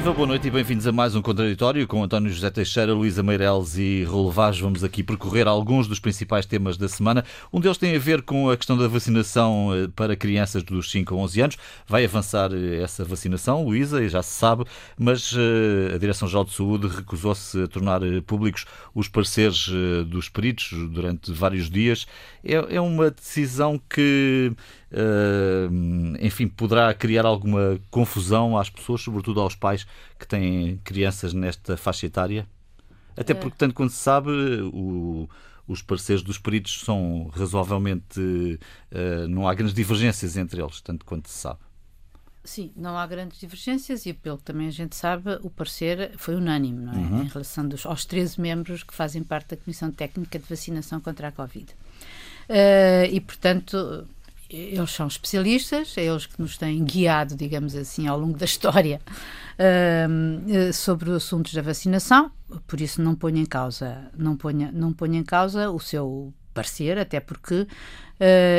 Viva, boa noite e bem-vindos a mais um Contraditório com António José Teixeira, Luísa Meireles e Raul. Vamos aqui percorrer alguns dos principais temas da semana. Um deles tem a ver com a questão da vacinação eh, para crianças dos 5 a 11 anos. Vai avançar eh, essa vacinação, Luísa, já se sabe, mas eh, a Direção-Geral de Saúde recusou-se a tornar públicos os pareceres dos peritos durante vários dias. É, é uma decisão que enfim, poderá criar alguma confusão às pessoas, sobretudo aos pais que têm crianças nesta faixa etária? Até porque, tanto quanto se sabe, o, os pareceres dos peritos são razoavelmente. Uh, não há grandes divergências entre eles, tanto quanto se sabe. Sim, não há grandes divergências e, pelo que também a gente sabe, o parecer foi unânime, não é? Uhum. Em relação dos, aos 13 membros que fazem parte da Comissão Técnica de Vacinação contra a Covid. Uh, e, portanto, eles são especialistas, é eles que nos têm guiado, digamos assim, ao longo da história uh, sobre assuntos da vacinação, por isso não ponho em causa, não ponho, não ponho em causa o seu parecer, até porque uh,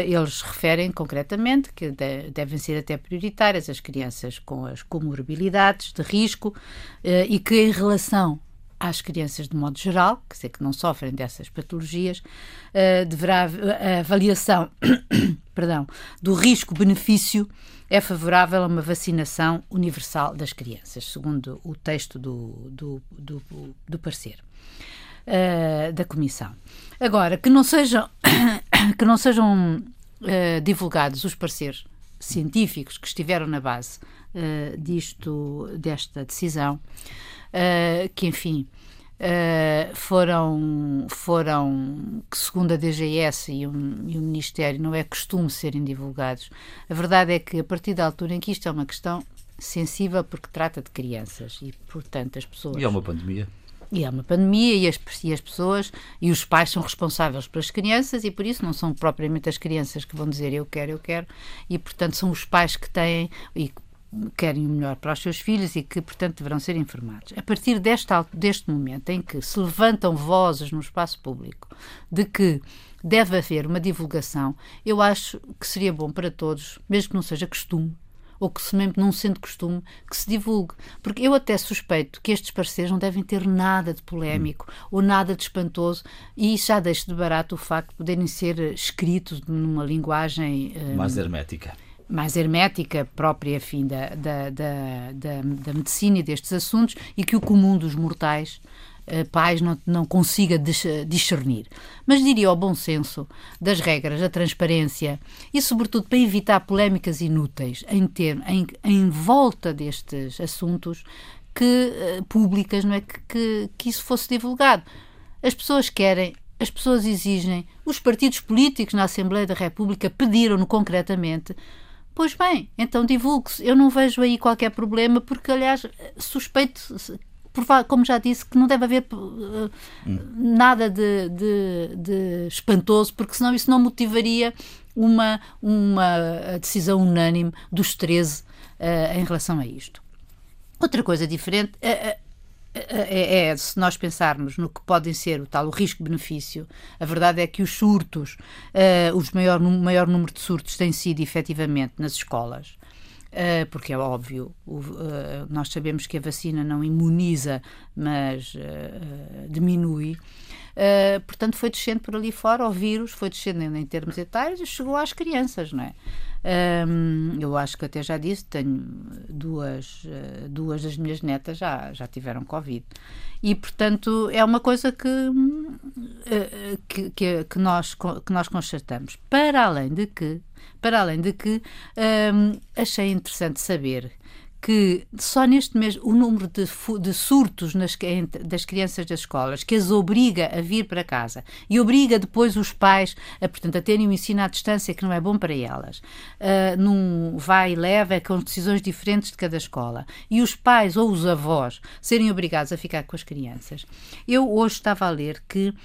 eles referem concretamente que de, devem ser até prioritárias as crianças com as comorbilidades de risco uh, e que em relação às crianças de modo geral, que sei que não sofrem dessas patologias, uh, deverá a avaliação, perdão, do risco-benefício é favorável a uma vacinação universal das crianças, segundo o texto do, do, do, do parecer uh, da Comissão. Agora, que não sejam, que não sejam uh, divulgados os pareceres científicos que estiveram na base disto, desta decisão, uh, que, enfim, uh, foram, foram, que segundo a DGS e o, e o Ministério, não é costume serem divulgados. A verdade é que, a partir da altura em que isto é uma questão sensível, porque trata de crianças e, portanto, as pessoas. E é uma pandemia. E é uma pandemia e as, e as, pessoas e os pais são responsáveis pelas crianças e por isso não são propriamente as crianças que vão dizer eu quero, eu quero e portanto são os pais que têm e querem o melhor para os seus filhos e que, portanto, deverão ser informados. A partir deste, deste momento em que se levantam vozes no espaço público de que deve haver uma divulgação, eu acho que seria bom para todos, mesmo que não seja costume, ou que se mesmo não sendo costume, que se divulgue. Porque eu até suspeito que estes parceiros não devem ter nada de polémico hum. ou nada de espantoso e já deixo de barato o facto de poderem ser escritos numa linguagem... Mais hum, hermética mais hermética, própria, afim, da, da, da, da, da medicina e destes assuntos, e que o comum dos mortais Uh, pais não, não consiga discernir. Mas diria ao bom senso das regras, da transparência e, sobretudo, para evitar polémicas inúteis em, ter, em, em volta destes assuntos que, uh, públicas, não é? Que, que, que isso fosse divulgado. As pessoas querem as pessoas exigem, os partidos políticos na Assembleia da República pediram-no concretamente Pois bem, então divulgue-se. Eu não vejo aí qualquer problema, porque, aliás, suspeito, como já disse, que não deve haver hum. nada de, de, de, espantoso, porque senão isso não motivaria uma, uma decisão unânime dos 13 uh, em relação a isto. Outra coisa diferente. Uh, é, é, se nós pensarmos no que podem ser o tal o risco-benefício, a verdade é que os surtos, uh, o maior, maior número de surtos tem sido efetivamente nas escolas. Uh, porque é óbvio, o, uh, nós sabemos que a vacina não imuniza, mas diminui. portanto, foi descendo por ali fora, o vírus foi descendendo em termos etários e chegou às crianças, não é? Um, eu acho que até já disse, tenho duas, eh, duas das minhas netas já, já tiveram Covid. E, portanto, é uma coisa que, eh, que, que, que nós, que nós constatamos. Para além de que, para além de que um, achei interessante saber que só neste mês o número de, de surtos nas, das crianças das escolas que as obriga a vir para casa e obriga depois os pais a, portanto, a terem um ensino à distância que não é bom para elas, uh, num vai e leva com decisões diferentes de cada escola e os pais ou os avós serem obrigados a ficar com as crianças. Eu hoje estava a ler que uh,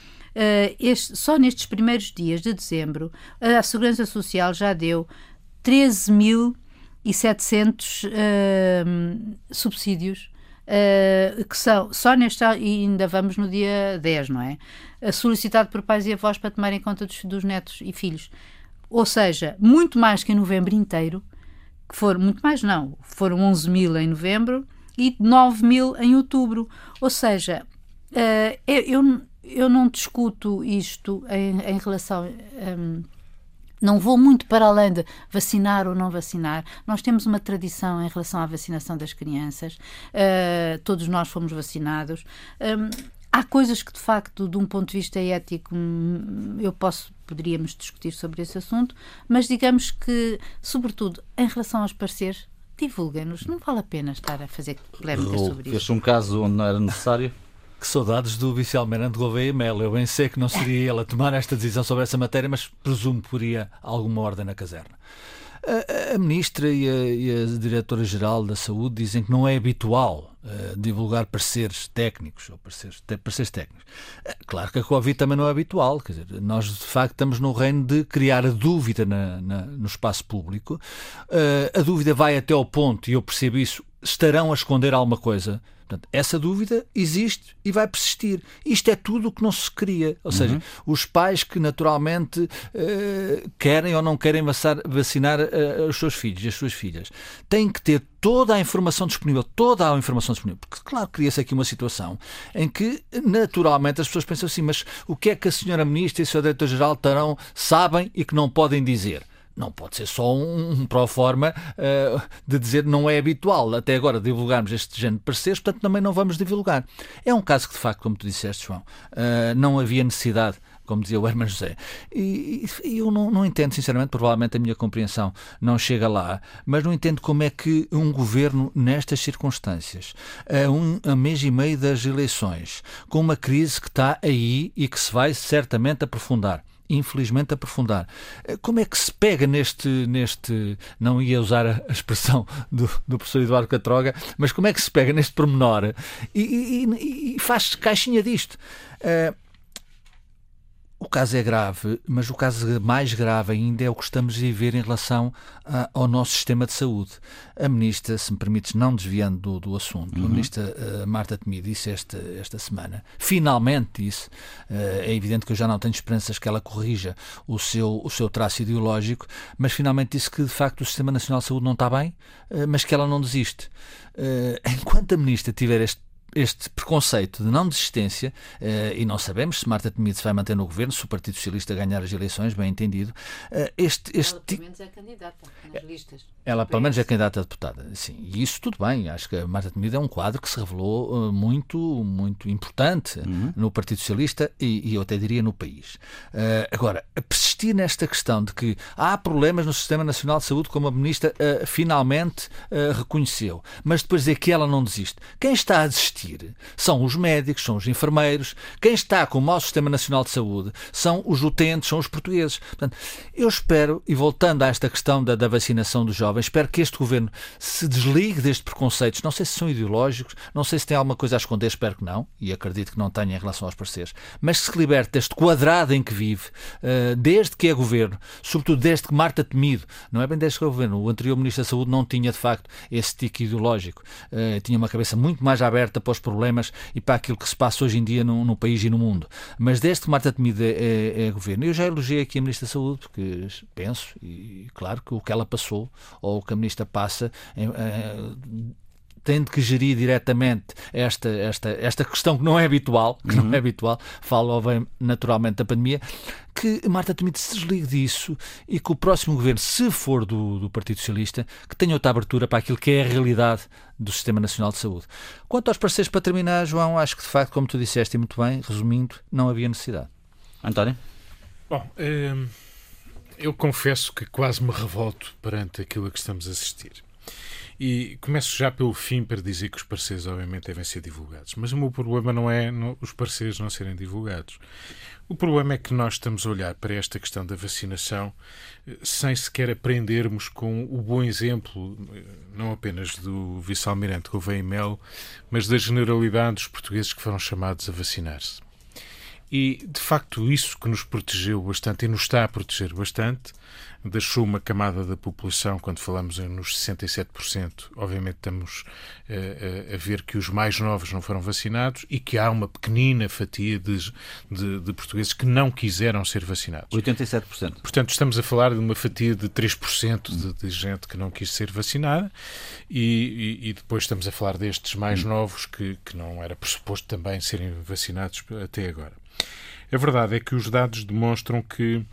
este, só nestes primeiros dias de dezembro a Segurança Social já deu 13 mil e 700 uh, subsídios uh, que são, só neste e ainda vamos no dia 10, não é? Solicitado por pais e avós para tomarem conta dos, dos netos e filhos. Ou seja, muito mais que em novembro inteiro, que foram, muito mais não, foram 11 mil em novembro e 9 mil em outubro. Ou seja, uh, eu, eu não discuto isto em, em relação. Um, não vou muito para além de vacinar ou não vacinar. Nós temos uma tradição em relação à vacinação das crianças. Uh, todos nós fomos vacinados. Um, há coisas que, de facto, de um ponto de vista ético, hum, eu posso poderíamos discutir sobre esse assunto, mas digamos que, sobretudo, em relação aos parceiros, divulguem-nos. Não vale a pena estar a fazer polémica sobre isso. Fez um caso onde não era necessário? Que saudades do vice-almirante Gouveia Melo. Eu bem sei que não seria ele a tomar esta decisão sobre essa matéria, mas presumo que poria alguma ordem na caserna. A, a ministra e a, a diretora-geral da Saúde dizem que não é habitual uh, divulgar pareceres técnicos ou pareceres, pareceres técnicos. Uh, claro que a Covid também não é habitual. Quer dizer, nós de facto estamos no reino de criar a dúvida na, na, no espaço público. Uh, a dúvida vai até ao ponto, e eu percebo isso, estarão a esconder alguma coisa Portanto, essa dúvida existe e vai persistir. Isto é tudo o que não se queria. Ou seja, uhum. os pais que naturalmente uh, querem ou não querem vacinar uh, os seus filhos e as suas filhas têm que ter toda a informação disponível, toda a informação disponível. Porque, claro, cria-se aqui uma situação em que, naturalmente, as pessoas pensam assim: mas o que é que a senhora Ministra e o Sr. Diretor-Geral sabem e que não podem dizer? Não pode ser só um, um pro forma uh, de dizer não é habitual até agora divulgarmos este género de pareceres, portanto também não vamos divulgar. É um caso que, de facto, como tu disseste, João, uh, não havia necessidade como dizia o Herman José. E, e eu não, não, entendo, sinceramente, provavelmente a minha compreensão não chega lá, mas não entendo como é que um governo, nestas circunstâncias, a, um, a mês e meio das eleições, com uma crise que está aí e que se vai certamente aprofundar, infelizmente aprofundar. Eh, como é que se pega neste, neste não ia usar a expressão do, do professor Eduardo Catroga, mas como é que se pega neste pormenor e, e, e faz caixinha disto? Uh, o caso é grave, mas o caso mais grave ainda é o que estamos a viver em relação a, ao nosso sistema de saúde. A ministra, se me permites, não desviando do, do assunto, uhum. a ministra uh, Marta Temido disse esta, esta semana, finalmente disse, uh, é evidente que eu já não tenho esperanças que ela corrija o seu, o seu traço ideológico, mas finalmente disse que de facto o Sistema Nacional de Saúde não está bem, uh, mas que ela não desiste. enquanto a ministra tiver este este preconceito de não desistência, uh, e não sabemos se Marta Temido se vai manter no governo, se o Partido Socialista ganhar as eleições, bem entendido. Uh, este, este... Ela, pelo menos, é candidata nas listas. Ela, pelo menos, é candidata a deputada. Sim, e isso tudo bem. Acho que a Marta Temido é um quadro que se revelou uh, muito, muito importante uhum. no Partido Socialista e, e, eu até diria no país. agora, persistir nesta questão de que há problemas no Sistema Nacional de Saúde, como a Ministra finalmente reconheceu, mas depois dizer que ela não desiste. Quem está a desistir? São os médicos, são os enfermeiros. Quem está com o mau Sistema Nacional de Saúde são os utentes, são os portugueses. Portanto, eu espero, e voltando a esta questão da, da vacinação dos jovens, espero que este governo se desligue destes preconceitos. Não sei se são ideológicos, não sei se tem alguma coisa a esconder, espero que não, e acredito que não tenha em relação aos parceiros, mas se liberte deste quadrado em que vive, uh, desde que é governo, sobretudo desde que Marta Temido, não é bem desde que é governo, o anterior Ministro da Saúde não tinha de facto esse tique ideológico, uh, tinha uma cabeça muito mais aberta para os problemas e para aquilo que se passa hoje em dia no, no país e no mundo. Mas desde que Marta Temido é, é, é, governo, eu já elogiei aqui a Ministra da Saúde, porque penso, e claro que o que ela passou, ou o que a Ministra passa, é, é, tendo que gerir diretamente esta, esta, esta questão que não é habitual, que uhum. não é uhum. habitual, falo naturalmente da pandemia, que Marta Temido se desligue disso e que o próximo governo, se for do, do Partido Socialista, que tenha outra abertura para aquilo que é a realidade do Sistema Nacional de Saúde. Quanto aos parceiros, para terminar, João, acho que de facto, como tu disseste muito bem, resumindo, não havia necessidade. António? Bom, hum, eu confesso que quase me revolto perante aquilo a que estamos a assistir. E começo já pelo fim para dizer que os parceiros, obviamente, devem ser divulgados. Mas o meu problema não é os parceiros não serem divulgados. O problema é que nós estamos a olhar para esta questão da vacinação eh, sem sequer aprendermos com o bom exemplo, eh, não apenas do vice-almirante Gouveia Mel, mas da generalidade dos portugueses que foram chamados a vacinar-se. E, de facto, isso que nos protegeu bastante e nos está a proteger bastante, deixou uma camada da população, quando falamos nos 67%, obviamente estamos uh, a ver que os mais novos não foram vacinados e que há uma pequenina fatia de, de, de portugueses que não quiseram ser vacinados. 87%. Portanto, estamos a falar de uma fatia de 3% de, de gente que não quis ser vacinada e, e, e, depois estamos a falar destes mais hum. novos que, que não era pressuposto também serem vacinados até agora. A verdade é que os dados demonstram que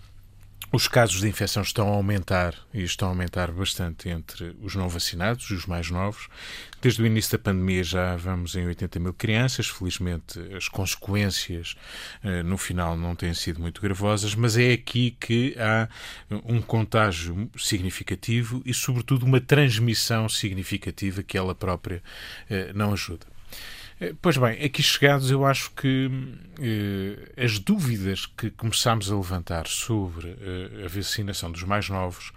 os casos de infecção estão a aumentar e estão a aumentar bastante entre os não vacinados e os mais novos. Desde o início da pandemia já vamos em 80 mil crianças. Felizmente, as consequências eh, no final não têm sido muito gravosas, mas é aqui que há um contágio significativo e, sobretudo, uma transmissão significativa que ela própria eh, não ajuda. Eh, pois bem, aqui chegados, eu acho que eh, as dúvidas que começámos a levantar sobre eh, a vacinação dos mais novos,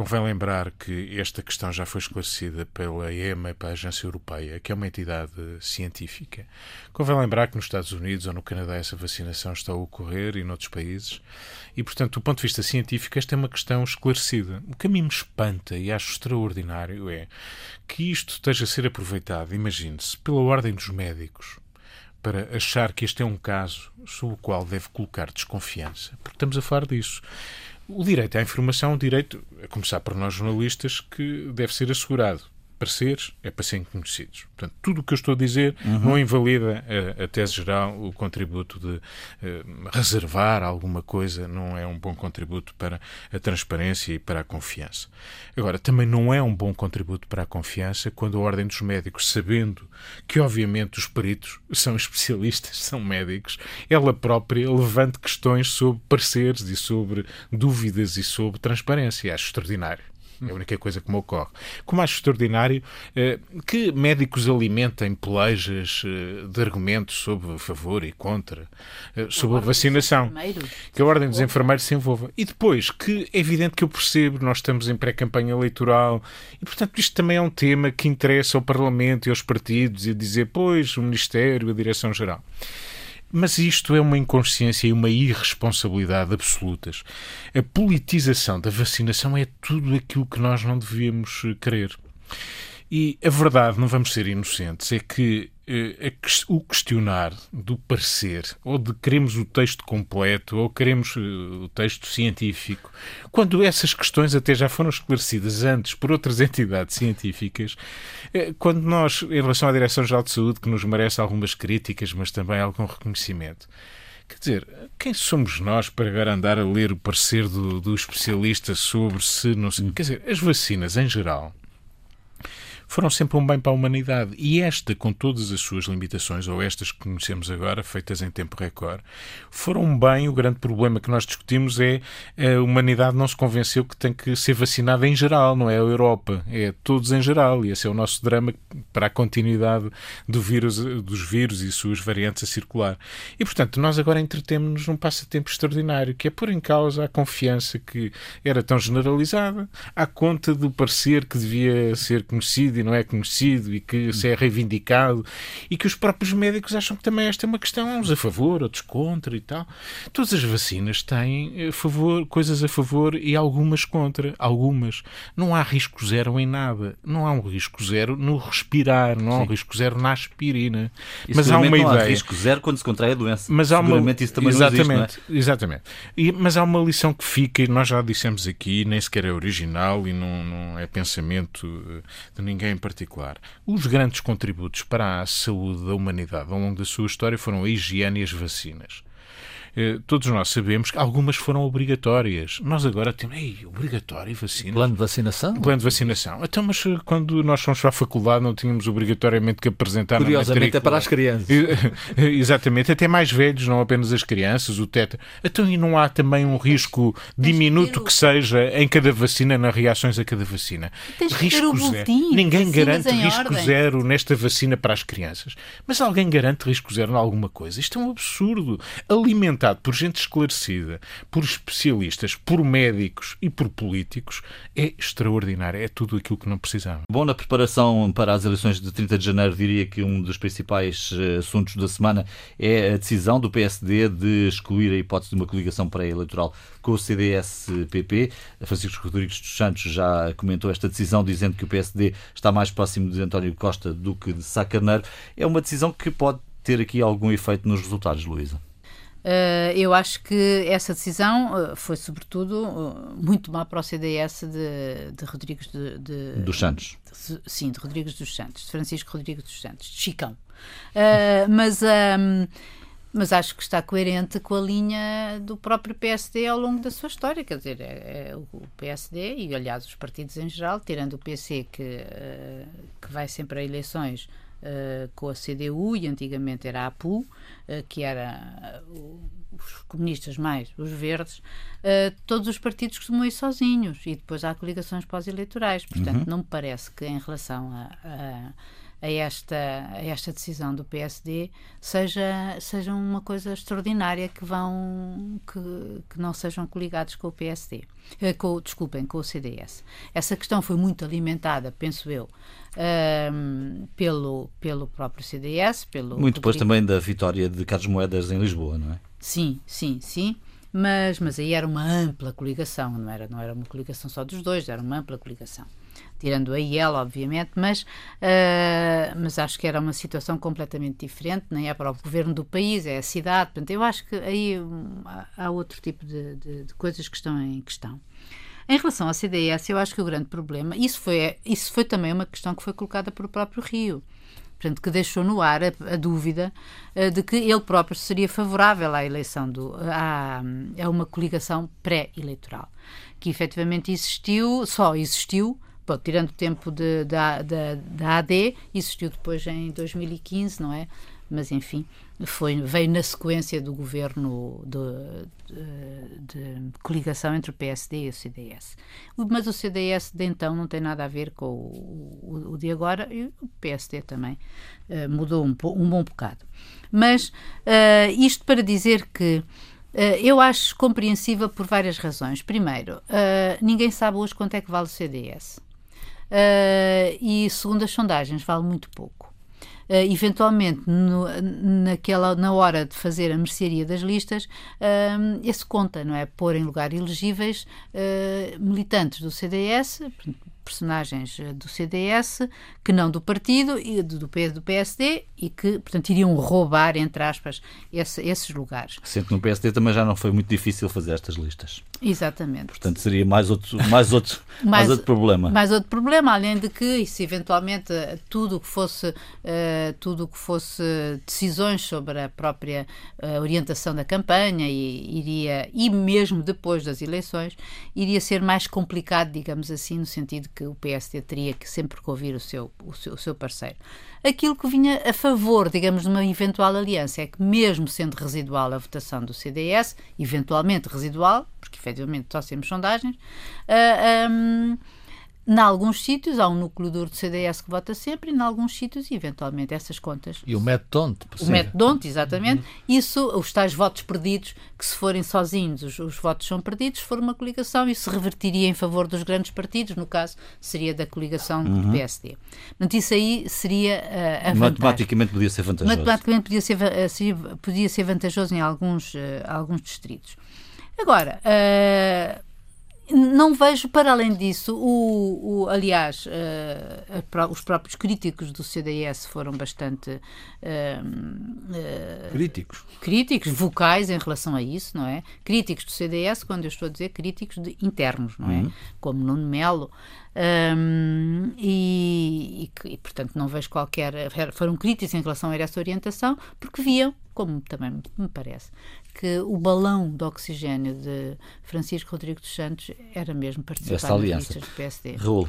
convém lembrar que esta questão já foi esclarecida pela EMA, pela Agência Europeia, que é uma entidade científica. Convém lembrar que nos Estados Unidos ou no Canadá essa vacinação está a ocorrer e noutros países, e portanto, do ponto de vista científico, esta é uma questão esclarecida. O que a mim me espanta e acho extraordinário é que isto esteja a ser aproveitado, imagine-se, pela ordem dos médicos para achar que este é um caso sobre o qual deve colocar desconfiança, porque estamos a falar disso. O direito à informação é um direito, a começar por nós jornalistas, que deve ser assegurado pareceres é para serem conhecidos. Portanto, tudo o que eu estou a dizer uhum. não invalida a, a, tese geral, o contributo de uh, reservar alguma coisa não é um bom contributo para a transparência e para a confiança. Agora, também não é um bom contributo para a confiança quando a Ordem dos Médicos, sabendo que obviamente os peritos são especialistas, são médicos, ela própria levante questões sobre pareceres e sobre dúvidas e sobre transparência. Acho extraordinário. É a única coisa que me ocorre. Como acho extraordinário eh, que médicos alimentem pelejas eh, de argumentos sobre favor e contra, eh, sobre a vacinação. Que a Ordem dos Enfermeiros se envolva. E depois, que é evidente que eu percebo, nós estamos em pré-campanha eleitoral e, portanto, isto também é um tema que interessa ao Parlamento e aos partidos e dizer, pois, o Ministério, a Direção-Geral. Mas isto é uma inconsciência e uma irresponsabilidade absolutas. A politização da vacinação é tudo aquilo que nós não devíamos querer. E a verdade, não vamos ser inocentes, é que o questionar do parecer, ou de queremos o texto completo, ou queremos eh, o texto científico, quando essas questões até já foram esclarecidas antes por outras entidades científicas, eh, quando nós, em relação à Direção-Geral de Saúde, que nos merece algumas críticas, mas também algum reconhecimento, Quer dizer, quem somos nós para agora andar a ler o parecer do, do especialista sobre se não sei. Quer dizer, as vacinas em geral foram sempre um bem para a humanidade. E esta, com todas as suas limitações, ou estas que conhecemos agora, feitas em tempo recorde, foram um bem. O grande problema que nós discutimos é a humanidade não se convenceu que tem que ser vacinada em geral, não é a Europa, é todos em geral. E esse é o nosso drama para a continuidade do vírus, dos vírus e suas variantes a circular. E, portanto, nós agora entretemos-nos num passatempo extraordinário, que é pôr em causa a confiança que era tão generalizada, à conta do parecer que devia ser conhecido e não é conhecido e que se é reivindicado e que os próprios médicos acham que também esta é uma questão, uns a favor, outros contra e tal. Todas as vacinas têm a eh, favor, coisas a favor e algumas contra. Algumas. Não há risco zero em nada. Não há um risco zero no respirar, não há um risco zero na aspirina. E mas há uma não ideia. Há risco zero quando se contrai a doença. Mas há uma... isso também exatamente, não existe, não é? Exatamente. E, mas há uma lição que fica, e nós já dissemos aqui, nem sequer é original e não, não é pensamento eh, de ninguém em particular. Os grandes contributos para a saúde da humanidade ao longo da sua história foram a higiene e as vacinas. Eh, todos nós sabemos que algumas foram obrigatórias. Nós agora temos, ei, obrigatório vacina. Plano de vacinação? Plano de vacinação. Então, mas eh, quando nós fomos para a faculdade não tínhamos obrigatoriamente que apresentar Curiosamente é para as crianças. Exatamente, até mais velhos, não apenas as crianças, o teto. Então, e não há também um risco diminuto que seja em cada vacina, nas reações a cada vacina? Risco zero. Ninguém garante risco ordem. zero nesta vacina para as crianças. Mas alguém garante risco zero em alguma coisa? Isto é um absurdo. Alimentar por gente esclarecida, por especialistas, por médicos e por políticos, é extraordinário. É tudo aquilo que não precisava. Bom, na preparação para as eleições de 30 de janeiro, diria que um dos principais eh, assuntos da semana é a decisão do PSD de excluir a hipótese de uma coligação pré-eleitoral com o CDS-PP. Francisco Rodrigues dos Santos já comentou esta decisão, dizendo que o PSD está mais próximo de António Costa do que de Sá Carneiro. É uma decisão que pode ter aqui algum efeito nos resultados, Luísa? Uh, eu acho que essa decisão uh, foi, sobretudo, uh, muito má para o CDS de, de Rodrigues de, de, dos Santos. De, sim, de Rodrigues dos Santos, de Francisco Rodrigues dos Santos, de Chicão. mas, um, mas acho que está coerente com a linha do próprio PSD ao longo da sua história. Quer dizer, é, é o PSD e, aliás, os partidos em geral, tirando o PC, que, que vai sempre a eleições uh, com a CDU e antigamente era a APU, uh, que era uh, os comunistas mais os verdes, todos os partidos costumam ir sozinhos e depois há coligações pós-eleitorais. Portanto, uhum. não me parece que em relação a, a a esta, a esta decisão do PSD seja, seja uma coisa extraordinária que vão que, que não sejam coligados com o PSD eh, com, desculpem, com o CDS essa questão foi muito alimentada, penso eu um, pelo, pelo próprio CDS pelo muito depois também da vitória de Carlos Moedas em Lisboa, não é? Sim, sim, sim. Mas, mas aí era uma ampla coligação, não era, não era uma coligação só dos dois, era uma ampla coligação tirando a IEL, obviamente, mas, uh, mas acho que era uma situação completamente diferente, nem é para o governo do país, é a cidade, portanto, eu acho que aí um, há outro tipo de, de, de, coisas que estão em questão. Em relação à CDS, eu acho que o grande problema, isso foi, isso foi também uma questão que foi colocada pelo próprio Rio, portanto, que deixou no ar a, a dúvida uh, de que ele próprio seria favorável à eleição, do, a, a uma coligação pré-eleitoral, que efetivamente existiu, só existiu Tirando o tempo de, da, da, da AD, existiu depois em 2015, não é? Mas, enfim, foi, veio na sequência do governo de, de, de, coligação entre o PSD e o CDS. Mas o CDS de então não tem nada a ver com o, o, o de agora e o PSD também uh, mudou um, um, bom bocado. Mas uh, isto para dizer que uh, eu acho compreensível por várias razões. Primeiro, ninguém sabe hoje quanto é que vale o CDS. Uh, e segundo as sondagens vale muito pouco. Uh, eventualmente, no, naquela, na hora de fazer a mercearia das listas, uh, esse conta, não é? Pôr em lugar elegíveis militantes do CDS, personagens do CDS, que não do partido, e do, do PSD, e que, portanto, iriam roubar, entre aspas, esse, esses lugares. Sendo que no PSD também já não foi muito difícil fazer estas listas. Exatamente. Portanto, seria mais outro, mais outro, mais, mais outro problema. Mais outro problema, além de que, se eventualmente tudo o que fosse, uh, tudo que fosse decisões sobre a própria uh, orientação da campanha, e, iria, e mesmo depois das eleições, iria ser mais complicado, digamos assim, no sentido que que o PSD teria que sempre ouvir o seu, o seu, o seu parceiro. Aquilo que vinha a favor, digamos, de uma eventual aliança. É que, mesmo sendo residual a votação do CDS, eventualmente residual, porque efetivamente só temos sondagens, uh, um, em alguns sítios há um núcleo duro do CDS que vota sempre, e em alguns sítios, eventualmente, essas contas. E o método O método exatamente. Uhum. Isso, os tais votos perdidos, que se forem sozinhos, os, os, votos são perdidos, se for uma coligação, isso revertiria em favor dos grandes partidos, no caso, seria da coligação uhum. do PSD. Portanto, isso aí seria uh, a Matematicamente podia ser vantajoso. Matematicamente podia ser, uh, podia ser vantajoso em alguns, uh, alguns distritos. Agora, uh, não vejo, para além disso, o, o aliás, uh, os próprios críticos do CDS foram bastante uh, uh, críticos. críticos, vocais em relação a isso, não é? Críticos do CDS, quando eu estou a dizer críticos de, internos, não é? Uhum. Como Nuno Melo. Um, e, e, e, portanto, não vejo qualquer. Foram críticos em relação a essa orientação, porque viam, como também me parece, que o balão de oxigênio de Francisco Rodrigo dos Santos era mesmo participar nas listas do PSD. Raul.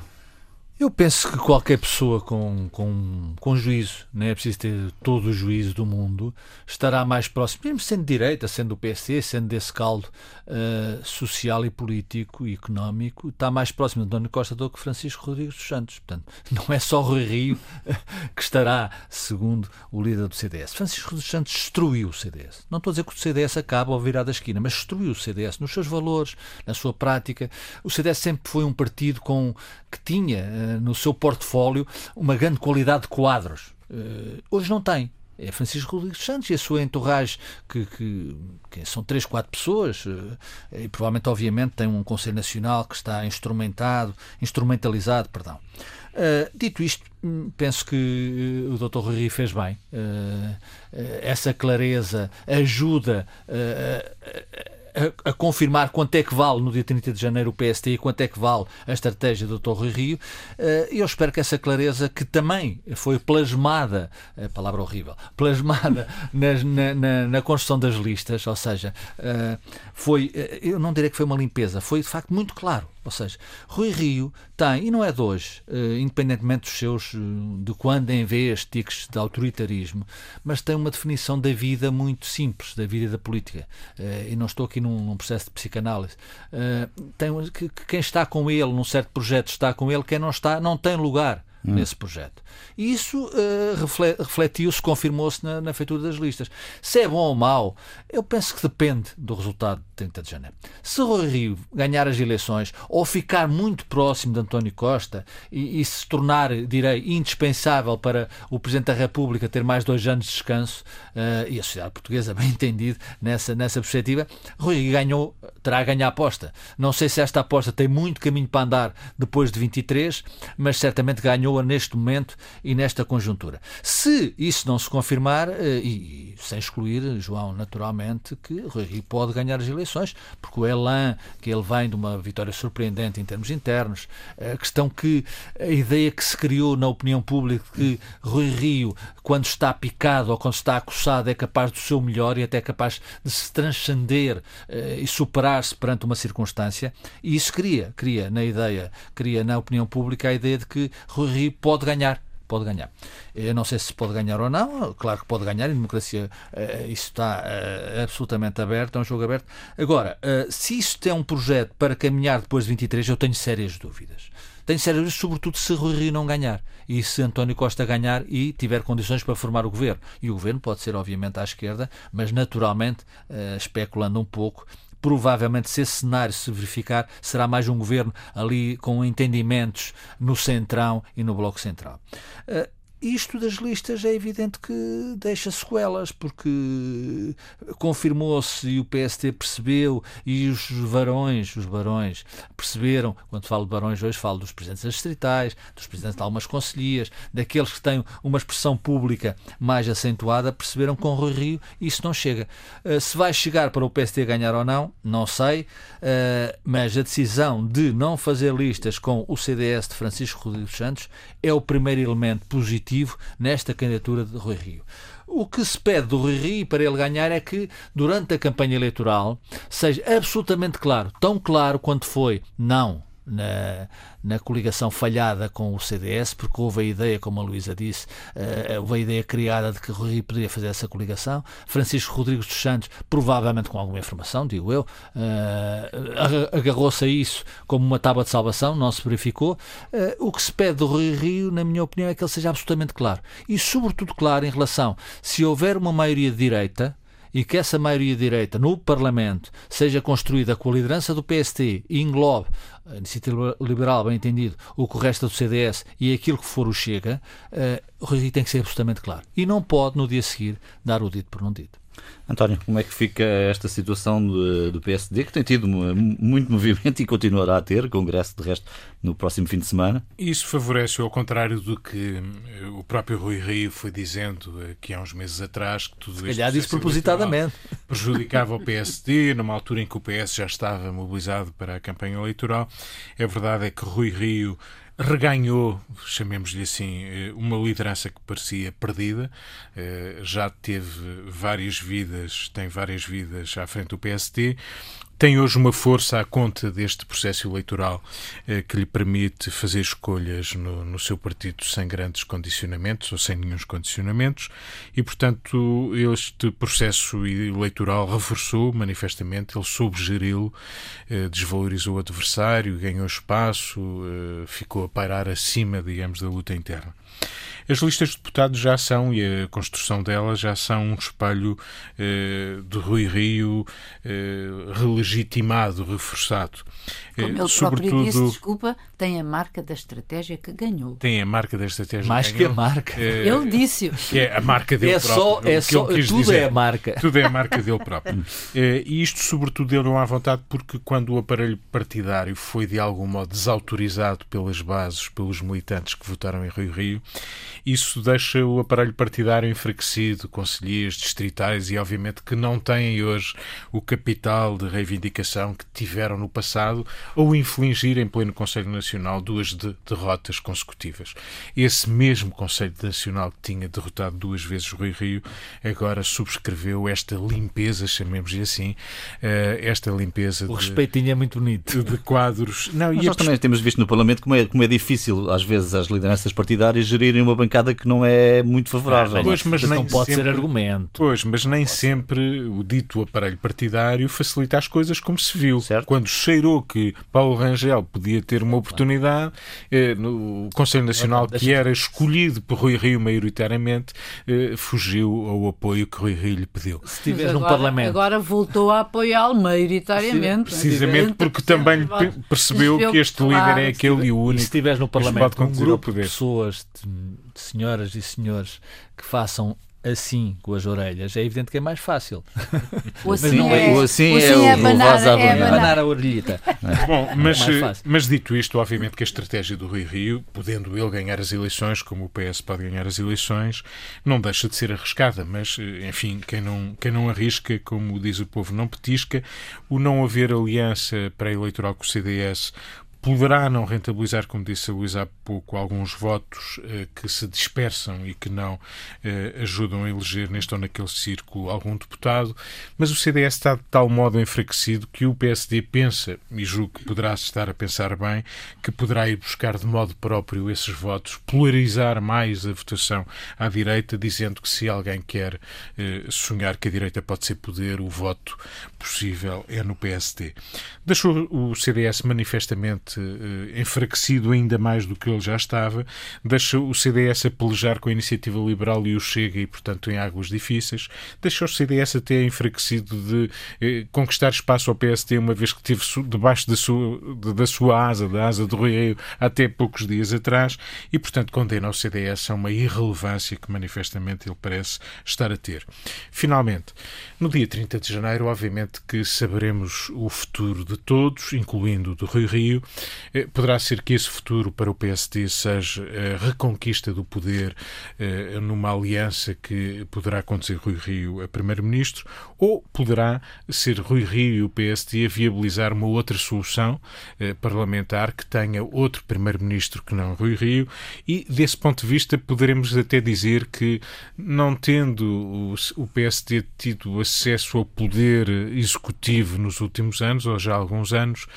Eu penso que qualquer pessoa com, com, com juízo, não é preciso ter todo o juízo do mundo, estará mais próximo, mesmo sendo direita, sendo do PSD, sendo desse caldo uh, social e político e económico, está mais próximo de António Costa do que Francisco Rodrigues dos Santos. Portanto, não é só Rui Rio que estará, segundo o líder do CDS. Francisco dos Santos destruiu o CDS. Não estou a dizer que o CDS acaba ao virar da esquina, mas destruiu o CDS nos seus valores, na sua prática. O CDS sempre foi um partido com, que tinha uh, no seu portfólio uma grande qualidade de quadros. Uh, hoje não tem. É Francisco Rodrigues Santos e a sua entourage, que, que, que, são três, quatro pessoas, uh, e provavelmente, obviamente, tem um Conselho Nacional que está instrumentado, instrumentalizado, perdão. Uh, dito isto, hum, penso que o Dr. Rui fez bem. essa clareza ajuda a, a, confirmar quanto é que vale no dia 30 de janeiro o PST e quanto é que vale a estratégia do. Rui Rio. Eh, eu espero que essa clareza, que também foi plasmada, palavra horrível, plasmada na, na, na construção das listas, ou seja, eh, foi, eh, eu não direi que foi uma limpeza, foi de facto muito claro. Ou seja, Rui Rio tem, e não é de hoje, independentemente dos seus, de quando em vez, tiques de autoritarismo, mas tem uma definição da vida muito simples, da vida e da política. E não estou aqui num, processo de psicanálise, tem, que, que, quem está com ele num certo projeto está com ele, quem não está não tem lugar hum. nesse projeto. E isso uh, refletiu-se, confirmou-se na, na, feitura das listas. Se é bom ou mau, eu penso que depende do resultado de 30 de janeiro. Se Rui Rio ganhar as eleições ou ficar muito próximo de António Costa e, e se tornar, direi, indispensável para o Presidente da República ter mais dois anos de descanso uh, e a sociedade portuguesa, bem entendido, nessa, nessa perspectiva, Rui Rio ganhou, terá a ganhar a aposta. Não sei se esta aposta tem muito caminho para andar depois de 23, mas certamente neste momento e nesta conjuntura. Se isso não se confirmar, eh, e, sem excluir, João, naturalmente, que Rui Rio pode ganhar as eleições, porque o Elan, que ele vem de uma vitória surpreendente em termos internos, a questão que a ideia que se criou na opinião pública que Rui Rio, quando está picado ou quando está acossado, é capaz do seu melhor e até é capaz de se transcender eh, e superar-se perante uma circunstância, e isso cria, cria na ideia, cria na opinião pública a ideia de que Rui Rio pode ganhar pode ganhar. Eu não sei se pode ganhar ou não, claro que pode ganhar, em democracia uh, isso está uh, absolutamente aberto, é um jogo aberto. Agora, uh, se isso tem um projeto para caminhar depois de 23, eu tenho sérias dúvidas. Tenho sérias sobretudo se Rui Rio não ganhar e se António Costa ganhar e tiver condições para formar o governo. E o governo pode ser, obviamente, à esquerda, mas naturalmente, especulando um pouco, provavelmente, se esse cenário se verificar, será mais um governo ali com entendimentos no centrão e no bloco central. Uh, isto das listas é evidente que deixa sequelas, porque confirmou-se e o PST percebeu e os varões, os barões, perceberam, quando falo de barões hoje falo dos presidentes distritais, dos presidentes de algumas conselhias, daqueles que têm uma expressão pública mais acentuada, perceberam com Rui Rio isso não chega. Uh, se vai chegar para o PST ganhar ou não, não sei, uh, mas a decisão de não fazer listas com o CDS de Francisco Rodrigues Santos é o primeiro elemento positivo positivo nesta candidatura de Rui Rio. O que se pede do Rui Rio para ele ganhar é que, durante a campanha eleitoral, seja absolutamente claro, tão claro quanto foi, não na, na coligação falhada com o CDS, porque houve a ideia, como a Luísa disse, uh, houve a ideia criada de que Rui poderia fazer essa coligação. Francisco Rodrigues dos Santos, provavelmente com alguma informação, digo eu, uh, agarrou-se a isso como uma tábua de salvação, não se verificou. Uh, o que se pede do Rui Rio, na minha opinião, é que ele seja absolutamente claro. E, sobretudo, claro em relação, se houver uma maioria de direita, e que essa maioria direita no Parlamento seja construída com a liderança do PST e englobe a iniciativa liberal, bem entendido, o que o resto do CDS e aquilo que for o Chega, uh, tem que ser absolutamente claro. E não pode, no dia seguinte, dar o dito por não dito. António, como é que fica esta situação do, do, PSD, que tem tido muito movimento e continuará a ter, congresso de resto no próximo fim de semana? Isso favorece, ao contrário do que eh, o próprio Rui Rio foi dizendo aqui há uns meses atrás, que tudo isto disse propositadamente. prejudicava o PSD, numa altura em que o PS já estava mobilizado para a campanha eleitoral. A verdade é que Rui Rio reganhou, chamemos-lhe assim, eh, uma liderança que parecia perdida. Eh, já teve várias vidas, tem várias vidas à frente do PST tem hoje uma força à conta deste processo eleitoral eh, que lhe permite fazer escolhas no, no, seu partido sem grandes condicionamentos ou sem nenhum condicionamentos e, portanto, este processo eleitoral reforçou manifestamente, ele soube geri-lo, eh, desvalorizou o adversário, ganhou espaço, eh, ficou a pairar acima, digamos, da luta interna. As listas de deputados já são, e a construção delas já são um espelho eh, de Rui Rio eh, relegitimado, reforçado. Como ele Sobretudo, próprio disse, desculpa, tem a marca da estratégia que ganhou. Tem a marca da estratégia Mais que, que a marca. Eh, ele disse. É a marca dele é próprio. Só, é só, tudo dizer. é a marca. Tudo é a marca dele próprio. eh, e isto, sobretudo, deu-lhe à vontade porque quando o aparelho partidário foi, de algum modo, desautorizado pelas bases, pelos militantes que votaram em Rio Isso deixa o aparelho partidário enfraquecido, conselheiros distritais e, obviamente, que não têm hoje o capital de reivindicação que tiveram no passado ou infligir em pleno Conselho Nacional duas de derrotas consecutivas. Esse mesmo Conselho Nacional que tinha derrotado duas vezes Rui Rio agora subscreveu esta limpeza, chamemos-lhe assim, eh, esta limpeza. O respeitinho é muito bonito. De quadros. Não, Mas nós também temos visto no Parlamento como é, como é difícil, às vezes, as lideranças partidárias gerirem uma bancada que não é muito favorável. Ah, pois, mas não pode sempre, ser argumento. Pois, mas nem sempre o dito aparelho partidário facilita as coisas como se viu. Certo. Quando cheirou que Paulo Rangel podia ter uma oportunidade, eh, no Conselho Nacional, que era escolhido por Rui Rio maioritariamente, eh, fugiu ao apoio que Rui Rio lhe pediu. Se tiver no Parlamento. Agora voltou a apoiá-lo maioritariamente. Precisamente porque também percebeu que este líder é aquele e o único. E se estiveres no Parlamento com um grupo de pessoas, de senhoras e senhores, que façam assim com as orelhas, é evidente que é mais fácil. O assim, não é, o assim, assim é, o, é abanar, é abanar a orelhita. Bom, é mas, mas dito isto, obviamente que a estratégia do Rui Rio, podendo ele ganhar as eleições, como o PS pode ganhar as eleições, não deixa de ser arriscada, mas enfim, quem não, quem não arrisca, como diz o povo, não petisca, o não haver aliança pré-eleitoral com o CDS poderá não rentabilizar, como disse a Luísa há pouco, alguns votos eh, que se dispersam e que não eh, ajudam a eleger neste ou naquele círculo algum deputado, mas o CDS está de tal modo enfraquecido que o PSD pensa, e julgo que poderá estar a pensar bem, que poderá ir buscar de modo próprio esses votos, polarizar mais a votação à direita, dizendo que se alguém quer eh, sonhar que a direita pode ser poder, o voto possível é no PSD. Deixou o CDS manifestamente uh, enfraquecido ainda mais do que ele já estava, deixa o CDS a pelejar com a iniciativa liberal e o Chega, e portanto em águas difíceis, deixa o CDS até enfraquecido de uh, conquistar espaço ao PSD, uma vez que esteve debaixo da sua, da sua asa, da asa do Rio, até poucos dias atrás, e portanto condena o CDS a uma irrelevância que manifestamente ele parece estar a ter. Finalmente, no dia 30 de janeiro, obviamente que saberemos o futuro de todos, incluindo do Rio Rio, eh, poderá ser que esse futuro para o PSD seja a reconquista do poder eh, numa aliança que poderá acontecer Rui Rio a Primeiro-Ministro, ou poderá ser Rui Rio e o PSD a viabilizar uma outra solução eh, parlamentar que tenha outro Primeiro-Ministro que não Rui Rio, e desse ponto de vista poderemos até dizer que, não tendo o PSD tido acesso ao poder executivo nos últimos anos, ou já há alguns anos,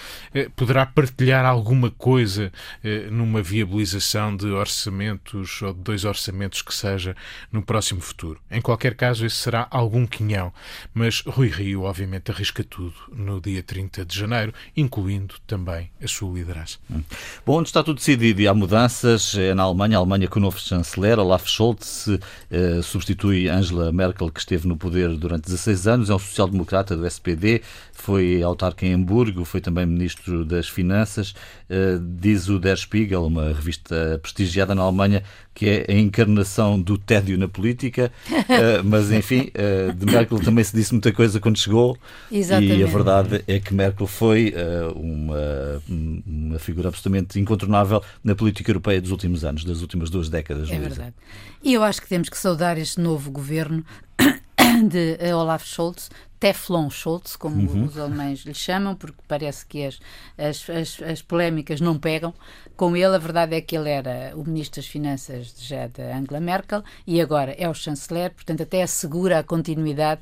poderá partilhar alguma coisa eh, numa viabilização de orçamentos ou de dois orçamentos que seja no próximo futuro. Em qualquer caso, esse será algum quinhão, mas Rui Rio, obviamente, arrisca tudo no dia 30 de janeiro, incluindo também a sua liderança. Hum. Bom, onde está tudo decidido e há mudanças é na Alemanha. A Alemanha com o novo chanceler, Olaf Scholz, eh, substitui Angela Merkel, que esteve no poder durante 16 anos, é um social-democrata do SPD, foi autarca em Hamburgo, foi também ministro das Finanças. Uh, diz o Der Spiegel, uma revista prestigiada na Alemanha, que é a encarnação do tédio na política. Uh, mas, enfim, uh, de Merkel também se disse muita coisa quando chegou. Exatamente. E a verdade é que Merkel foi uma, uma figura absolutamente incontornável na política europeia dos últimos anos, das últimas duas décadas. É verdade. E eu acho que temos que saudar este novo governo de Olaf Scholz Teflon Schultz, como uhum. os alemães lhe chamam, porque parece que as, as, as, as, polémicas não pegam com ele. A verdade é que ele era o ministro das Finanças já da Angela Merkel e agora é o chanceler, portanto, até assegura a continuidade.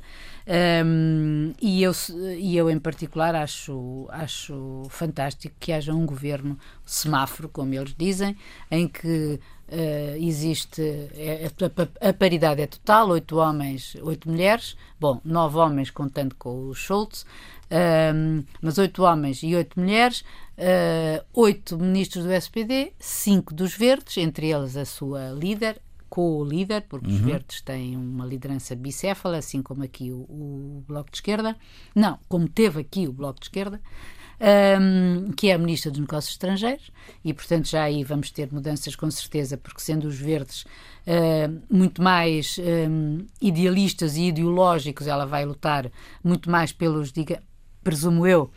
Um, e, eu, e eu, em particular, acho, acho fantástico que haja um governo semáforo, como eles dizem, em que Uh, existe é, a, a, paridade é total, oito homens, oito mulheres, bom, nove homens contando com o Schultz, uh, mas oito homens e oito mulheres, uh, oito ministros do SPD, cinco dos verdes, entre eles a sua líder, co-líder, porque uhum. os verdes têm uma liderança bicéfala, assim como aqui o, o Bloco de Esquerda, não, como teve aqui o Bloco de Esquerda, um, que é a Ministra dos Negócios Estrangeiros, e portanto já aí vamos ter mudanças com certeza, porque sendo os verdes uh, muito mais um, idealistas e ideológicos, ela vai lutar muito mais pelos, diga, presumo eu,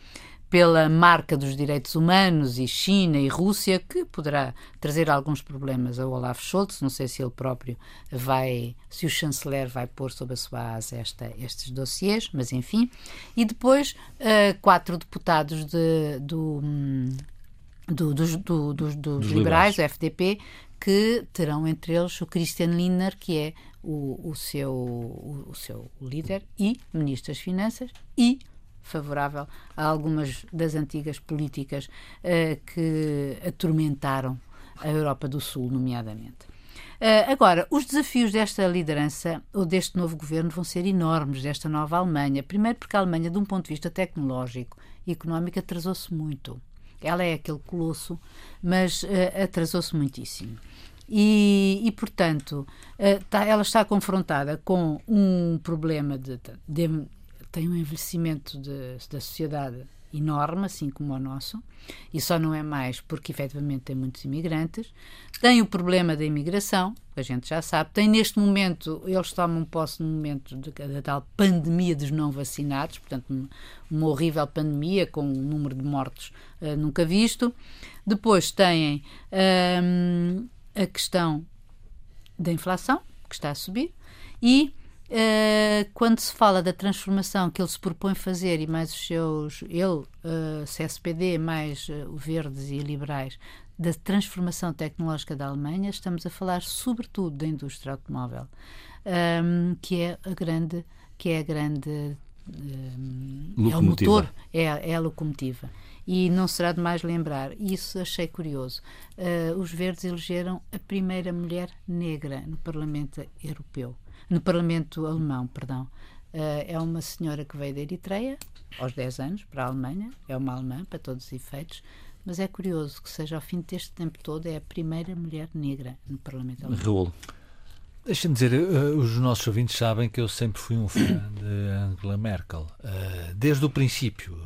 pela marca dos direitos humanos e China e Rússia, que poderá trazer alguns problemas ao Olaf Scholz. Não sei se ele próprio vai, se o chanceler vai pôr sob a sua asa esta, estes dossiês, mas enfim. E depois uh, quatro deputados de, do, do, dos, do, dos, dos liberais, o FDP, que terão entre eles o Christian Lindner, que é o, o, seu, o, o seu líder e ministro das Finanças, e favorável a algumas das antigas políticas uh, que atormentaram a Europa do Sul, nomeadamente. Uh, agora, os desafios desta liderança ou deste novo governo vão ser enormes, desta nova Alemanha. Primeiro, porque a Alemanha, de um ponto de vista tecnológico e económico, atrasou-se muito. Ela é aquele colosso, mas uh, atrasou-se muitíssimo. E, e portanto, uh, tá, ela está confrontada com um problema de, de, tem um envelhecimento de, da sociedade enorme, assim como o nosso, e só não é mais porque efetivamente tem muitos imigrantes. Tem o problema da imigração, a gente já sabe. Tem neste momento, eles tomam posse no momento da tal pandemia dos não vacinados, portanto, uma, uma horrível pandemia com um número de mortos uh, nunca visto. Depois têm uh, a questão da inflação, que está a subir, e Uh, quando se fala da transformação que ele se propõe fazer e mais os seus, ele, uh, CSPD, mais uh, verdes e liberais, da transformação tecnológica da Alemanha, estamos a falar sobretudo da indústria automóvel, um, ehm, que é a grande, que é a grande um, é o motor, é, é a locomotiva. E não será demais lembrar, isso achei curioso. Uh, os verdes elegeram a primeira mulher negra no Parlamento Europeu no Parlamento alemão, perdão. Uh, é uma senhora que veio da Eritreia aos 10 anos para a Alemanha, é uma alemã para todos os efeitos, mas é curioso que seja ao fim deste tempo todo é a primeira mulher negra no Parlamento alemão. Raul. Deixa-me dizer, uh, os nossos ouvintes sabem que eu sempre fui um fã de Angela Merkel, uh, desde o princípio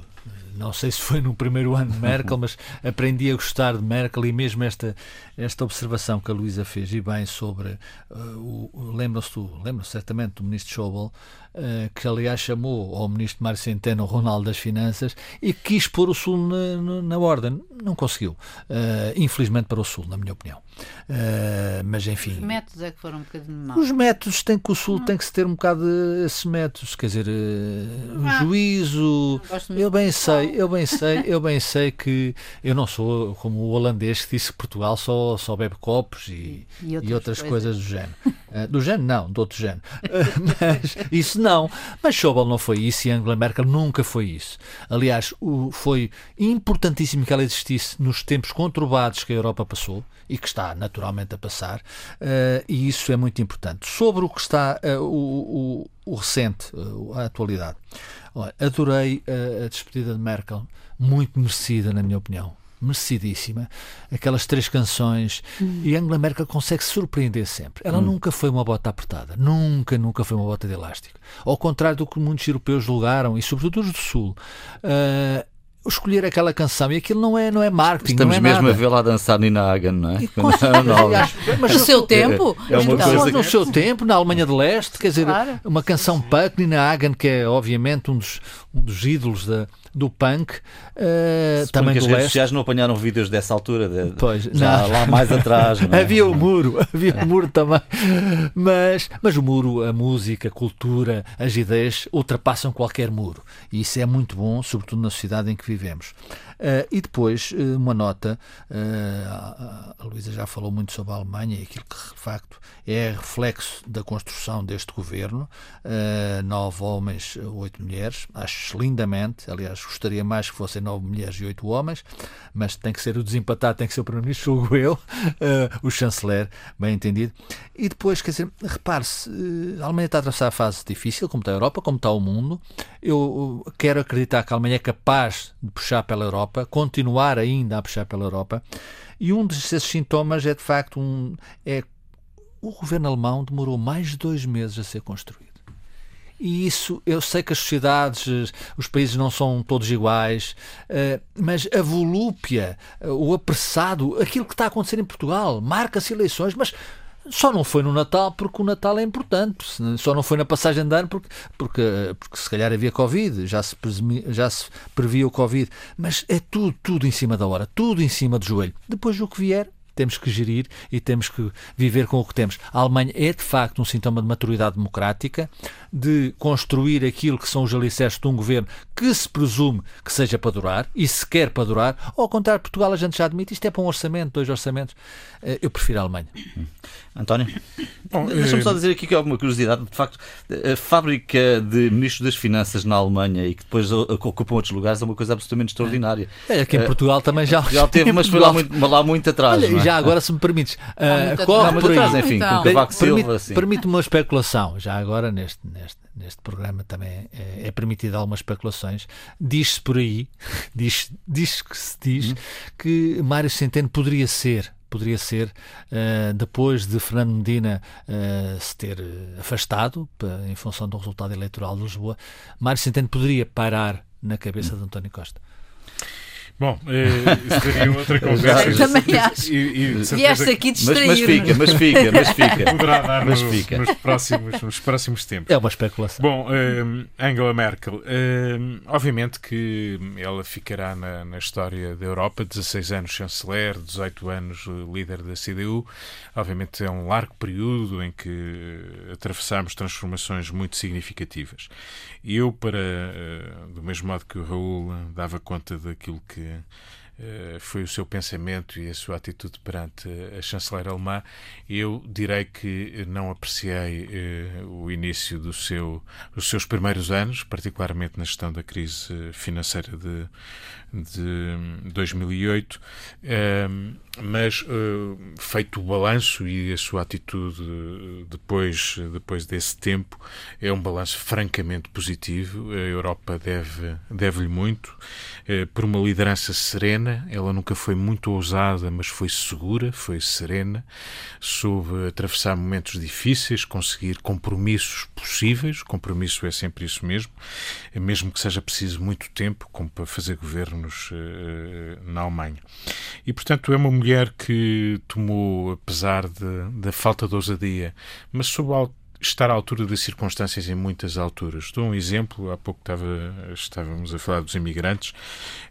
não sei se foi no primeiro ano de Merkel, mas aprendi a gostar de Merkel e mesmo esta, esta observação que a Luísa fez, e bem, sobre uh, o. Lembra-se lembra certamente do ministro Schauble, uh, que aliás chamou ao ministro Mário Centeno Ronaldo das Finanças e quis pôr o Sul na, na ordem. Não conseguiu. Uh, infelizmente para o Sul, na minha opinião. Uh, mas enfim. Os métodos é que foram um bocadinho maus. Os métodos têm que o Sul tem que se ter um bocado esses métodos, quer dizer, uh, ah, juízo. Eu bem sei, eu bem sei, eu bem sei que eu não sou como o holandês que disse que Portugal só, só bebe copos e, e, outras, e outras coisas. coisas. do género. Uh, do género não, do outro género. mas isso não. Mas Schauble não foi isso e Angela Merkel nunca foi isso. Aliás, o, foi importantíssimo que ela existisse nos tempos conturbados que a Europa passou e que está naturalmente a passar, uh, e isso é muito importante. Sobre o que está uh, o, o, o, recente, uh, a atualidade, Olha, adorei a despedida de Merkel, muito merecida, na minha opinião merecidíssima, aquelas três canções, hum. e Angela Merkel consegue surpreender sempre. Ela hum. nunca foi uma bota apertada, nunca, nunca foi uma bota de elástico. Ao contrário do que muitos europeus julgaram, e sobretudo os do Sul. Uh, escolher aquela canção e aquilo não é, não é marketing. Estamos é mesmo nada. a vê-la dançar Nina Hagen, não é? mas no seu tempo? É, é uma então, coisa no seu tempo, na Alemanha de Leste, quer dizer, claro. uma canção punk, Nina Hagen, que é obviamente um dos, um dos ídolos da, do punk, uh, também do as leste. redes sociais não apanharam vídeos dessa altura, de, pois, já não. lá mais atrás. É? havia o muro, havia o muro também, mas, mas o muro, a música, a cultura, as ideias ultrapassam qualquer muro e isso é muito bom, sobretudo na sociedade em que vivemos. Uh, e depois, uh, uma nota, uh, a Luísa já falou muito sobre a Alemanha e aquilo que, de facto, é reflexo da construção deste governo. nove homens, oito mulheres. Acho lindamente, aliás, gostaria mais que fossem nove mulheres e oito homens, mas tem que ser o desempatado, tem que ser o Primeiro-Ministro, julgo eu, o chanceler, bem entendido. E depois, quer dizer, repare-se, a Alemanha está a atravessar a fase difícil, como está a Europa, como está o mundo. Eu quero acreditar que a Alemanha é capaz de puxar pela Europa continuar ainda a puxar pela Europa. E um desses sintomas é, de facto, um, é o governo alemão demorou mais de dois meses a ser construído. E isso, eu sei que as sociedades, os países não são todos iguais, eh, mas a volúpia, o apressado, aquilo que está a acontecer em Portugal, marca-se eleições, mas só não foi no Natal porque o Natal é importante. Só não foi na passagem de ano porque, porque, porque se calhar havia Covid, já se, já se previa o Covid. Mas é tudo, tudo em cima da hora, tudo em cima do joelho. Depois o que vier, temos que gerir e temos que viver com o que temos. A Alemanha é, de facto, um sintoma de maturidade democrática, de construir aquilo que são os alicerces de um governo que se presume que seja para durar, e se quer para durar, ao contrário, Portugal a gente já admite, isto é para um orçamento, dois orçamentos. Eh, eu prefiro a Alemanha. António? Deixa-me só eh, dizer aqui que é uma curiosidade. De facto, a fábrica de ministros das Finanças na Alemanha e que depois ocupam outros lugares é uma coisa absolutamente extraordinária. É, aqui em Portugal também já. Já teve, mas foi lá muito, lá muito atrás. Olha, é? já agora, se me permites, uh, corre por aí. enfim, então. com Cavaco Silva. Assim. Permite uma especulação, já agora neste, neste, neste programa também é, é permitida algumas especulações. Diz-se por aí, diz, diz que se diz, hum. que Mário Centeno poderia ser poderia ser uh, depois de Fernando Medina uh, se ter afastado em função do resultado eleitoral de Lisboa, Mário Centeno poderia parar na cabeça de António Costa. Bom, eh, seria outra conversa. Eu também acho. E, e Vieste aqui distrair. Mas, mas fica, mas fica, mas fica. Poderá dar mas no, fica. Nos, próximos, nos próximos tempos. É uma especulação. Bom, eh, Angela Merkel, eh, obviamente que ela ficará na, na, história da Europa, 16 anos chanceler, 18 anos líder da CDU. Obviamente é um largo período em que atravessamos transformações muito significativas. E eu, para, do mesmo modo que o Raul dava conta daquilo que foi o seu pensamento e a sua atitude perante a chanceler alemã, eu direi que não apreciei eh, o início do seu, dos seus primeiros anos, particularmente na gestão da crise financeira de, de 2008. mas uh, feito o balanço e a sua atitude depois, depois desse tempo é um balanço francamente positivo. A Europa deve, deve-lhe muito uh, por uma liderança serena. Ela nunca foi muito ousada, mas foi segura, foi serena, soube atravessar momentos difíceis, conseguir compromissos possíveis. Compromisso é sempre isso mesmo, mesmo que seja preciso muito tempo, como para fazer governos uh, na Alemanha. E, portanto, é uma mulher que tomou, apesar da falta de ousadia, mas sob estar à altura das circunstâncias em muitas alturas. Dou um exemplo, há pouco estava, estávamos a falar dos imigrantes.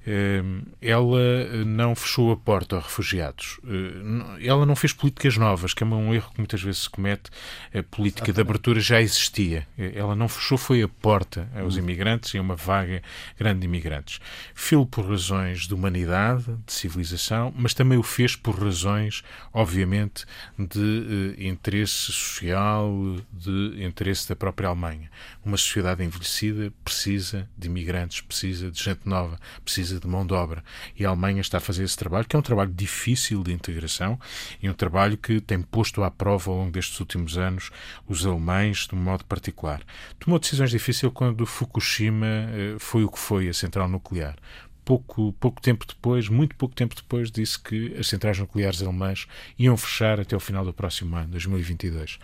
Eh, ela não fechou a porta aos refugiados. Eh, ela não fez políticas novas, que é um erro que muitas vezes se comete. A política Exatamente. de abertura já existia. Eh, ela não fechou, foi a porta aos uhum. imigrantes e a uma vaga grande de imigrantes. Filo por razões de humanidade, de civilização, mas também o fez por razões, obviamente, de interesse social, de interesse da própria Alemanha. Uma sociedade envelhecida precisa de imigrantes, precisa de gente nova, precisa de mão de obra. E a Alemanha está a fazer esse trabalho, que é um trabalho difícil de integração e um trabalho que tem posto à prova ao longo destes últimos anos os alemães de um modo particular. Tomou decisões difíceis quando Fukushima eh, foi o que foi, a central nuclear pouco, pouco tempo depois, muito pouco tempo depois, disse que as centrais nucleares alemãs iam fechar até o final do próximo ano, 2022.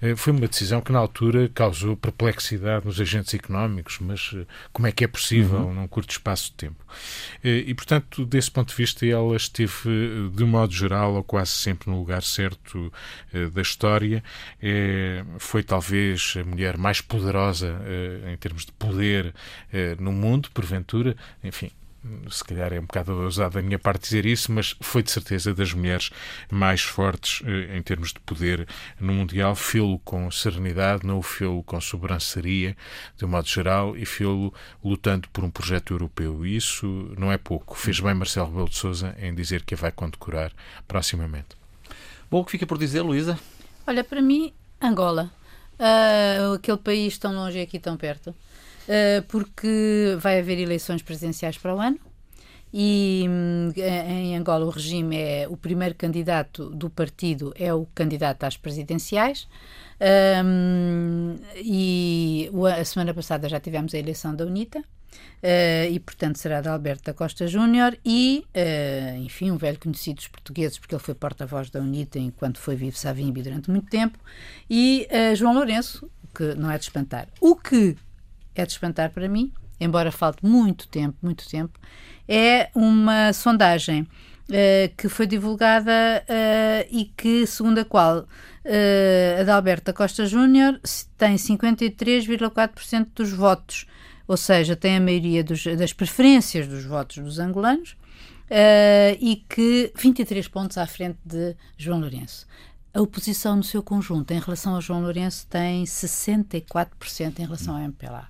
Eh, foi uma decisão que, na altura, causou perplexidade nos agentes económicos, mas eh, como é que é possível uhum. num curto espaço de tempo? Eh, e, portanto, desse ponto de vista, ela esteve, de modo geral, ou quase sempre no lugar certo da história. Foi talvez a mulher mais poderosa em termos de poder no mundo, porventura. Enfim, se calhar é um bocado ousado da minha parte dizer isso, mas foi de certeza das mulheres mais fortes eh, em termos de poder no Mundial. Fê-lo com serenidade, não o fê-lo com sobranceria, de um modo geral, e fê-lo lutando por um projeto europeu. E isso não é pouco. Fez bem Marcelo Rebelo de Sousa em dizer que a vai condecorar proximamente. Bom, o que fica por dizer, Luísa? Olha, para mim, Angola. Uh, aquele país tão longe e aqui tão perto. Eh, porque vai haver eleições presidenciais para o ano e hum, em Angola o regime é o primeiro candidato do partido é o candidato às presidenciais um, e a semana passada já tivemos a eleição da UNITA Uh, e portanto será de Alberto da Costa Júnior e, uh, enfim, um velho conhecido dos portugueses, porque ele foi porta-voz da UNITA enquanto foi vivo Savimbi durante muito tempo, e uh, João Lourenço, que não é de espantar. O que é de espantar para mim, embora falte muito tempo, muito tempo, é uma sondagem uh, que foi divulgada uh, e que, segundo a qual uh, Adalberto Costa Júnior tem 53,4% dos votos, ou seja, tem a maioria dos, das preferências dos votos dos angolanos, uh, e que 23 pontos à frente de João Lourenço. A oposição no seu conjunto em relação a João Lourenço tem 64% em relação ao MPLA.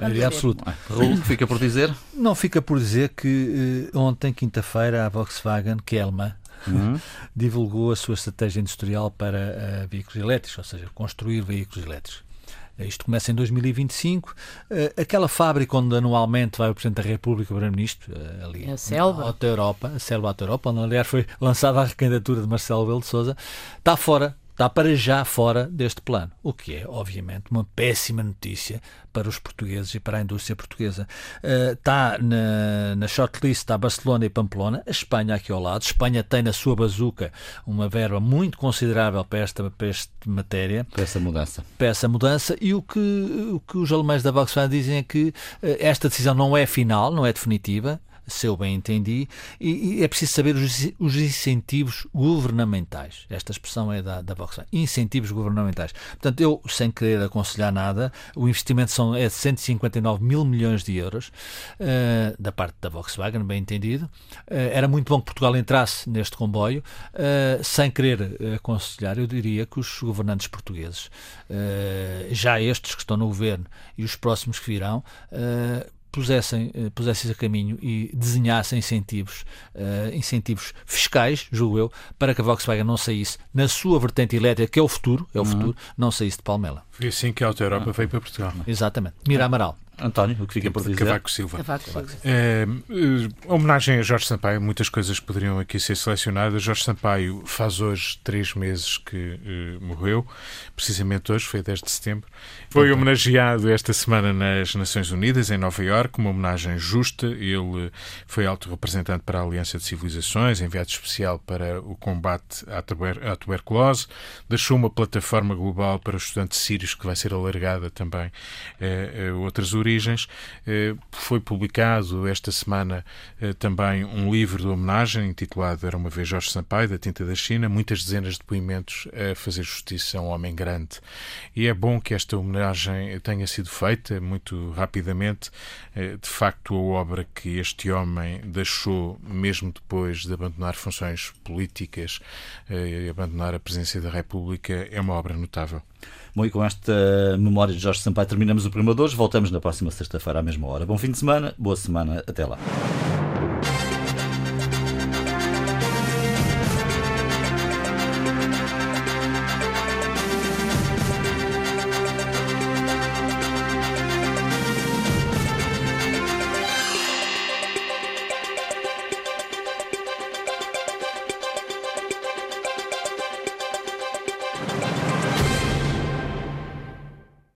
Maioria absoluta. Raul, fica por dizer? Não fica por dizer que uh, ontem, quinta-feira, a Volkswagen, é alemã, uhum. divulgou a sua estratégia industrial para uh, veículos elétricos, ou seja, construir veículos elétricos. Eh, isto começa em 2025. Uh, aquela fábrica onde anualmente vai o Presidente da República, o Primeiro-Ministro, uh, ali. A Selva. Alta Europa, a Selva Alta Europa, onde aliás foi lançada a recandidatura de Marcelo Belo de Souza, está fora está para já fora deste plano, o que é, obviamente, uma péssima notícia para os portugueses e para a indústria portuguesa. Uh, está na, na shortlist está Barcelona e Pamplona, a Espanha aqui ao lado. A Espanha tem na sua bazuca uma verba muito considerável para esta, para esta matéria. Para essa mudança. Para essa mudança. E o que, o que os alemães da Volkswagen dizem é que uh, esta decisão não é final, não é definitiva se eu bem entendi, e, e é preciso saber os, os, incentivos governamentais. Esta expressão é da, da Volkswagen. Incentivos governamentais. Portanto, eu, sem querer aconselhar nada, o investimento são, é de 159 mil milhões de euros uh, da parte da Volkswagen, bem entendido. Uh, era muito bom que Portugal entrasse neste comboio. Uh, sem querer aconselhar, eu diria que os governantes portugueses, já estes que estão no governo e os próximos que virão, pusessem, eh, pusessem a caminho e desenhassem incentivos, uh, incentivos fiscais, julgo eu, para que a Volkswagen não saísse na sua vertente elétrica, que é o futuro, é o uhum. futuro, não saísse de Palmela. Foi assim que a Auto Europa veio para Portugal. Exatamente. Mira Amaral. António, o que fica por dizer? Cavaco Silva. Cavaco Silva. É, homenagem a Jorge Sampaio, muitas coisas poderiam aqui ser selecionadas. Jorge Sampaio faz hoje três meses que uh, morreu, precisamente hoje, foi 10 de setembro. Foi homenageado esta semana nas Nações Unidas, em Nova Iorque, uma homenagem justa. Ele foi alto representante para a Aliança de Civilizações, enviado especial para o combate à, tuber à tuberculose, deixou uma plataforma global para os estudantes sírios que vai ser alargada também a outras origens. Eh, foi publicado esta semana eh, também um livro de homenagem intitulado Era uma vez Jorge Sampaio, da Tinta da China, muitas dezenas de depoimentos a fazer justiça a um homem grande. E é bom que esta homenagem tenha sido feita muito rapidamente. Eh, de facto, a obra que este homem deixou, mesmo depois de abandonar funções políticas e abandonar a presidência da República, é uma obra notável. Bom, e com esta memória de Jorge Sampaio terminamos o Primadores. Voltamos na próxima sexta-feira à mesma hora. Bom fim de semana, boa semana, até lá.